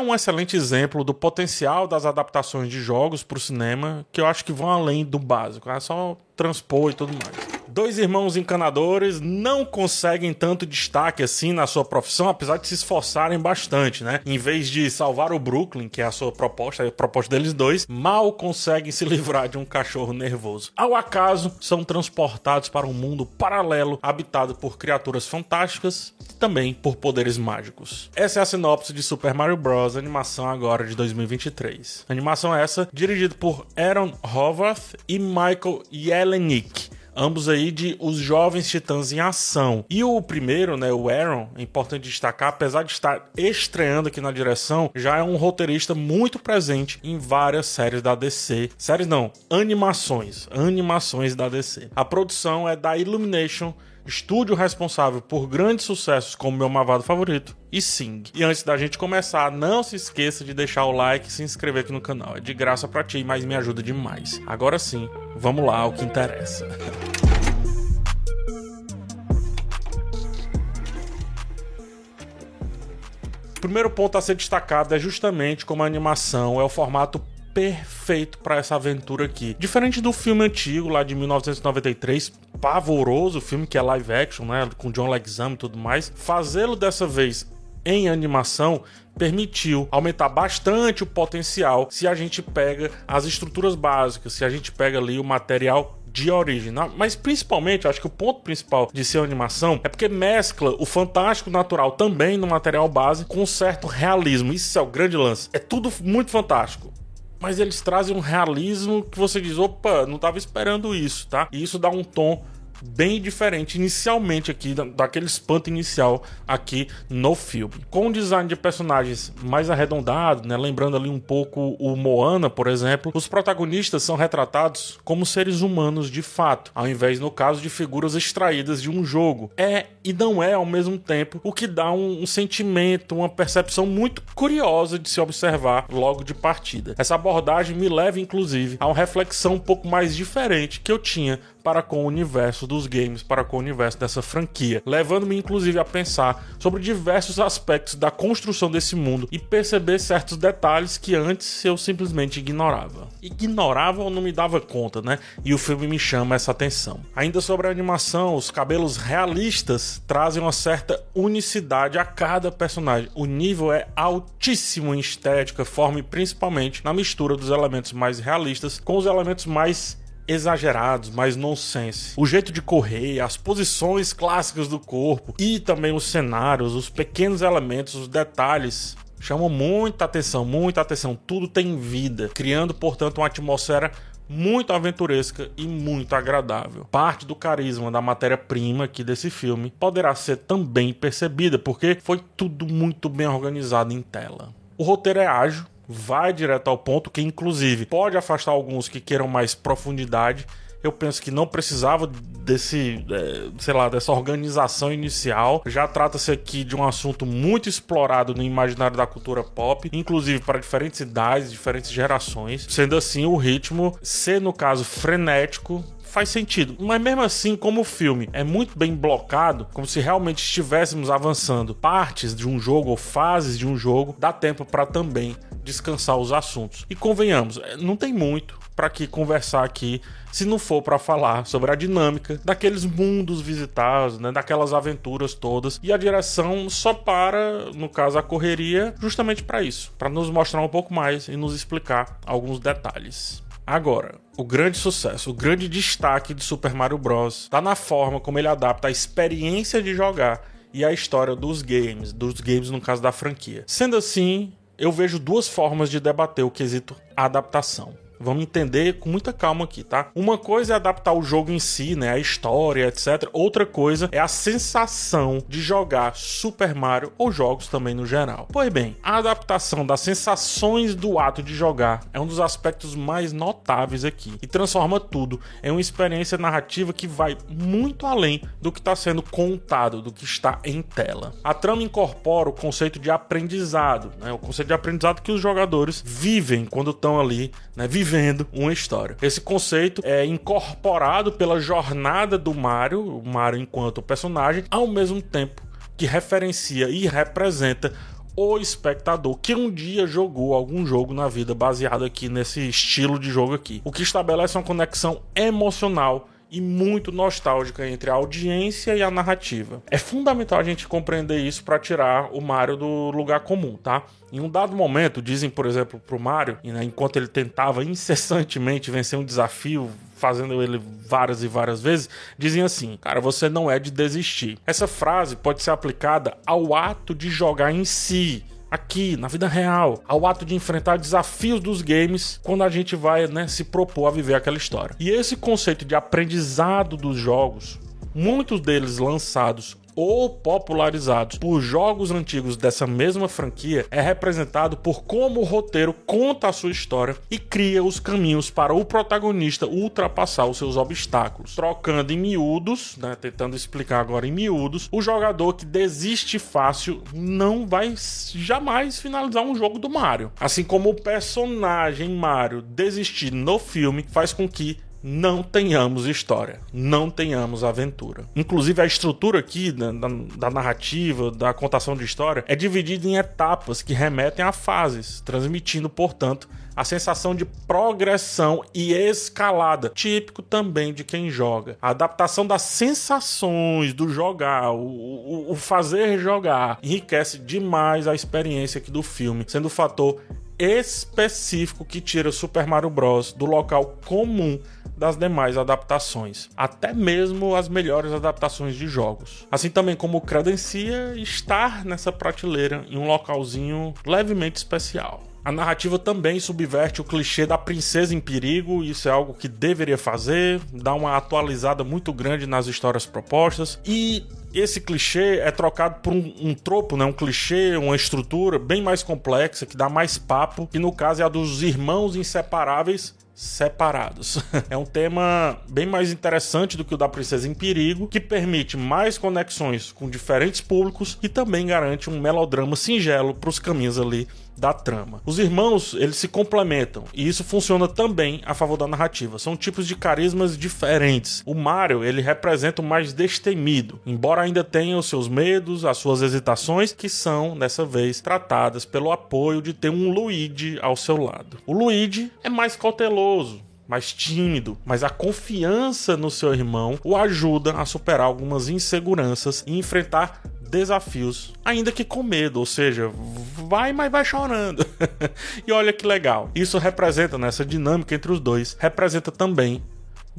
é um excelente exemplo do potencial das adaptações de jogos para o cinema, que eu acho que vão além do básico, é só transpor e tudo mais. Dois irmãos encanadores não conseguem tanto destaque assim na sua profissão, apesar de se esforçarem bastante, né? Em vez de salvar o Brooklyn, que é a sua proposta, a proposta deles dois, mal conseguem se livrar de um cachorro nervoso. Ao acaso, são transportados para um mundo paralelo habitado por criaturas fantásticas e também por poderes mágicos. Essa é a sinopse de Super Mario Bros. animação agora de 2023. Animação essa dirigida por Aaron Howarth e Michael Jelenic ambos aí de Os Jovens Titãs em Ação. E o primeiro, né, o Aaron, é importante destacar, apesar de estar estreando aqui na direção, já é um roteirista muito presente em várias séries da DC. Séries não, animações, animações da DC. A produção é da Illumination estúdio responsável por grandes sucessos como Meu Mavado Favorito e Sing. E antes da gente começar, não se esqueça de deixar o like e se inscrever aqui no canal. É de graça para ti, mas me ajuda demais. Agora sim, vamos lá ao que interessa. O primeiro ponto a ser destacado é justamente como a animação é o formato perfeito para essa aventura aqui. Diferente do filme antigo lá de 1993, pavoroso filme que é live action, né, com John Leguizamo e tudo mais, fazê-lo dessa vez em animação permitiu aumentar bastante o potencial se a gente pega as estruturas básicas, se a gente pega ali o material de origem. Mas principalmente, acho que o ponto principal de ser animação é porque mescla o fantástico natural também no material base com um certo realismo. Isso é o grande lance. É tudo muito fantástico mas eles trazem um realismo que você diz, opa, não estava esperando isso, tá? E isso dá um tom bem diferente inicialmente aqui, daquele espanto inicial aqui no filme. Com um design de personagens mais arredondado, né, lembrando ali um pouco o Moana, por exemplo, os protagonistas são retratados como seres humanos de fato, ao invés, no caso, de figuras extraídas de um jogo. É e não é ao mesmo tempo, o que dá um, um sentimento, uma percepção muito curiosa de se observar logo de partida. Essa abordagem me leva, inclusive, a uma reflexão um pouco mais diferente que eu tinha para com o universo dos games, para com o universo dessa franquia, levando-me inclusive a pensar sobre diversos aspectos da construção desse mundo e perceber certos detalhes que antes eu simplesmente ignorava. Ignorava ou não me dava conta, né? E o filme me chama essa atenção. Ainda sobre a animação, os cabelos realistas trazem uma certa unicidade a cada personagem. O nível é altíssimo em estética, forma e principalmente na mistura dos elementos mais realistas com os elementos mais exagerados, mais nonsense. O jeito de correr, as posições clássicas do corpo e também os cenários, os pequenos elementos, os detalhes chamam muita atenção, muita atenção. Tudo tem vida, criando, portanto, uma atmosfera muito aventuresca e muito agradável. Parte do carisma da matéria-prima aqui desse filme poderá ser também percebida, porque foi tudo muito bem organizado em tela. O roteiro é ágil, vai direto ao ponto, que inclusive pode afastar alguns que queiram mais profundidade. Eu penso que não precisava desse, é, sei lá, dessa organização inicial. Já trata-se aqui de um assunto muito explorado no imaginário da cultura pop, inclusive para diferentes idades, diferentes gerações. Sendo assim, o ritmo ser, no caso, frenético, faz sentido. Mas mesmo assim, como o filme é muito bem blocado, como se realmente estivéssemos avançando partes de um jogo ou fases de um jogo, dá tempo para também descansar os assuntos. E convenhamos, é, não tem muito para que conversar aqui se não for para falar sobre a dinâmica daqueles mundos visitados, né, daquelas aventuras todas. E a direção só para, no caso a correria, justamente para isso, para nos mostrar um pouco mais e nos explicar alguns detalhes. Agora, o grande sucesso, o grande destaque de Super Mario Bros. está na forma como ele adapta a experiência de jogar e a história dos games, dos games no caso da franquia. Sendo assim, eu vejo duas formas de debater o quesito adaptação. Vamos entender com muita calma aqui, tá? Uma coisa é adaptar o jogo em si, né? A história, etc. Outra coisa é a sensação de jogar Super Mario ou jogos também no geral. Pois bem, a adaptação das sensações do ato de jogar é um dos aspectos mais notáveis aqui e transforma tudo em uma experiência narrativa que vai muito além do que está sendo contado, do que está em tela. A trama incorpora o conceito de aprendizado, né? O conceito de aprendizado que os jogadores vivem quando estão ali, né? Vivendo vivendo uma história. Esse conceito é incorporado pela jornada do Mario, o Mario enquanto personagem, ao mesmo tempo que referencia e representa o espectador que um dia jogou algum jogo na vida baseado aqui nesse estilo de jogo aqui. O que estabelece uma conexão emocional e muito nostálgica entre a audiência e a narrativa. É fundamental a gente compreender isso para tirar o Mario do lugar comum, tá? Em um dado momento, dizem, por exemplo, pro Mario, né, enquanto ele tentava incessantemente vencer um desafio, fazendo ele várias e várias vezes, dizem assim: Cara, você não é de desistir. Essa frase pode ser aplicada ao ato de jogar em si aqui na vida real, ao ato de enfrentar desafios dos games quando a gente vai né, se propor a viver aquela história. E esse conceito de aprendizado dos jogos, muitos deles lançados ou popularizados por jogos antigos dessa mesma franquia é representado por como o roteiro conta a sua história e cria os caminhos para o protagonista ultrapassar os seus obstáculos. Trocando em miúdos, né, tentando explicar agora em miúdos, o jogador que desiste fácil não vai jamais finalizar um jogo do Mario. Assim como o personagem Mario desistir no filme faz com que não tenhamos história, não tenhamos aventura. Inclusive, a estrutura aqui da, da, da, narrativa, da contação de história, é dividida em etapas que remetem a fases, transmitindo, portanto, a sensação de progressão e escalada, típico também de quem joga. A adaptação das sensações do jogar, o, o, o fazer jogar, enriquece demais a experiência aqui do filme, sendo o fator específico que tira Super Mario Bros. do local comum das demais adaptações, até mesmo as melhores adaptações de jogos. Assim também como credencia estar nessa prateleira em um localzinho levemente especial. A narrativa também subverte o clichê da princesa em perigo, isso é algo que deveria fazer, dá uma atualizada muito grande nas histórias propostas e esse clichê é trocado por um, um, tropo, né? um clichê, uma estrutura bem mais complexa, que dá mais papo, que no caso é a dos irmãos inseparáveis separados. é um tema bem mais interessante do que o da Princesa em Perigo, que permite mais conexões com diferentes públicos e também garante um melodrama singelo para os caminhos ali da trama. Os irmãos, eles se complementam e isso funciona também a favor da narrativa. São tipos de carismas diferentes. O Mario, ele representa o mais destemido, embora ainda tenha os seus medos, as suas hesitações, que são, dessa vez, tratadas pelo apoio de ter um Luigi ao seu lado. O Luigi é mais cauteloso, mais tímido, mas a confiança no seu irmão o ajuda a superar algumas inseguranças e enfrentar desafios, ainda que com medo, ou seja, vai, mas vai chorando. e olha que legal. Isso representa nessa dinâmica entre os dois, representa também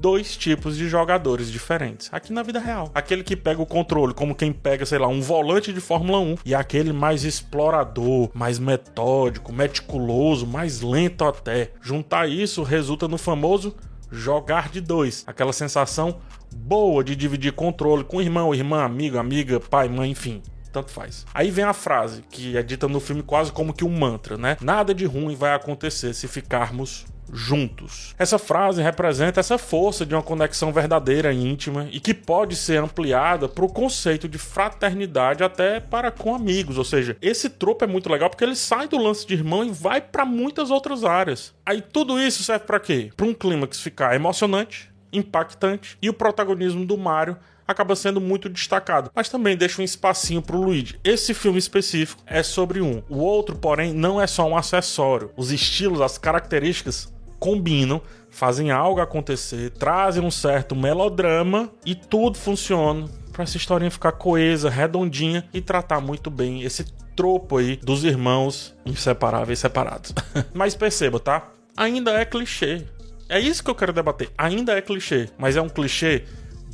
dois tipos de jogadores diferentes aqui na vida real. Aquele que pega o controle como quem pega, sei lá, um volante de Fórmula 1 e aquele mais explorador, mais metódico, meticuloso, mais lento até. Juntar isso resulta no famoso jogar de dois, aquela sensação boa de dividir controle com irmão, irmã, amigo, amiga, pai, mãe, enfim. Tanto faz. Aí vem a frase, que é dita no filme quase como que um mantra, né? Nada de ruim vai acontecer se ficarmos juntos. Essa frase representa essa força de uma conexão verdadeira e íntima e que pode ser ampliada para o conceito de fraternidade até para com amigos. Ou seja, esse tropo é muito legal porque ele sai do lance de irmão e vai para muitas outras áreas. Aí tudo isso serve para quê? Para um clímax ficar emocionante, impactante e o protagonismo do Mario acaba sendo muito destacado, mas também deixa um espacinho pro Luigi. Esse filme específico é sobre um. O outro, porém, não é só um acessório. Os estilos, as características combinam, fazem algo acontecer, trazem um certo melodrama e tudo funciona para essa historinha ficar coesa, redondinha e tratar muito bem esse tropo aí dos irmãos inseparáveis separados. mas perceba, tá? Ainda é clichê. É isso que eu quero debater. Ainda é clichê, mas é um clichê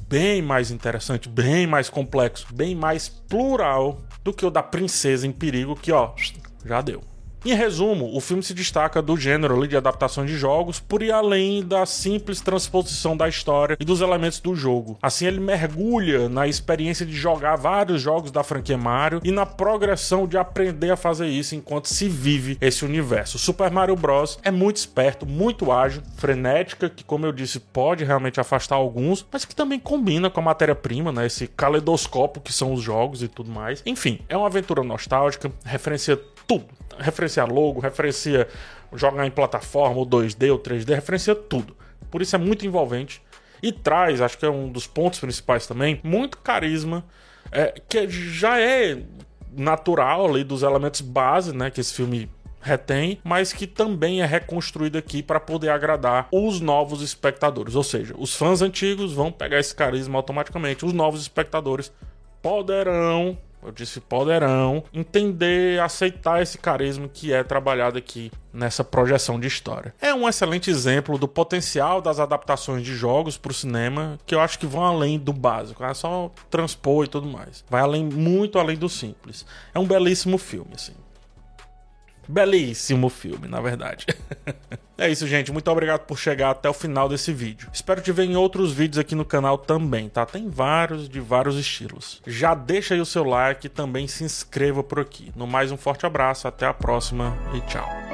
bem mais interessante, bem mais complexo, bem mais plural do que o da princesa em perigo, que ó, já deu. Em resumo, o filme se destaca do gênero de adaptação de jogos por ir além da simples transposição da história e dos elementos do jogo. Assim, ele mergulha na experiência de jogar vários jogos da franquia Mario e na progressão de aprender a fazer isso enquanto se vive esse universo. Super Mario Bros. é muito esperto, muito ágil, frenética, que, como eu disse, pode realmente afastar alguns, mas que também combina com a matéria-prima, né? Esse caleidoscópio que são os jogos e tudo mais. Enfim, é uma aventura nostálgica, referencia tudo. Referencia logo, referencia jogar em plataforma, ou 2D ou 3D, referencia tudo. Por isso é muito envolvente. E traz, acho que é um dos pontos principais também, muito carisma, é, que já é natural ali dos elementos base, né, que esse filme retém, mas que também é reconstruído aqui para poder agradar os novos espectadores. Ou seja, os fãs antigos vão pegar esse carisma automaticamente, os novos espectadores poderão eu disse poderão entender, aceitar esse carisma que é trabalhado aqui nessa projeção de história. É um excelente exemplo do potencial das adaptações de jogos para o cinema, que eu acho que vão além do básico, é só transpor e tudo mais. Vai além, muito além do simples. É um belíssimo filme, assim. Belíssimo filme, na verdade. é isso, gente. Muito obrigado por chegar até o final desse vídeo. Espero te ver em outros vídeos aqui no canal também, tá? Tem vários de vários estilos. Já deixa aí o seu like e também se inscreva por aqui. No mais, um forte abraço, até a próxima e tchau.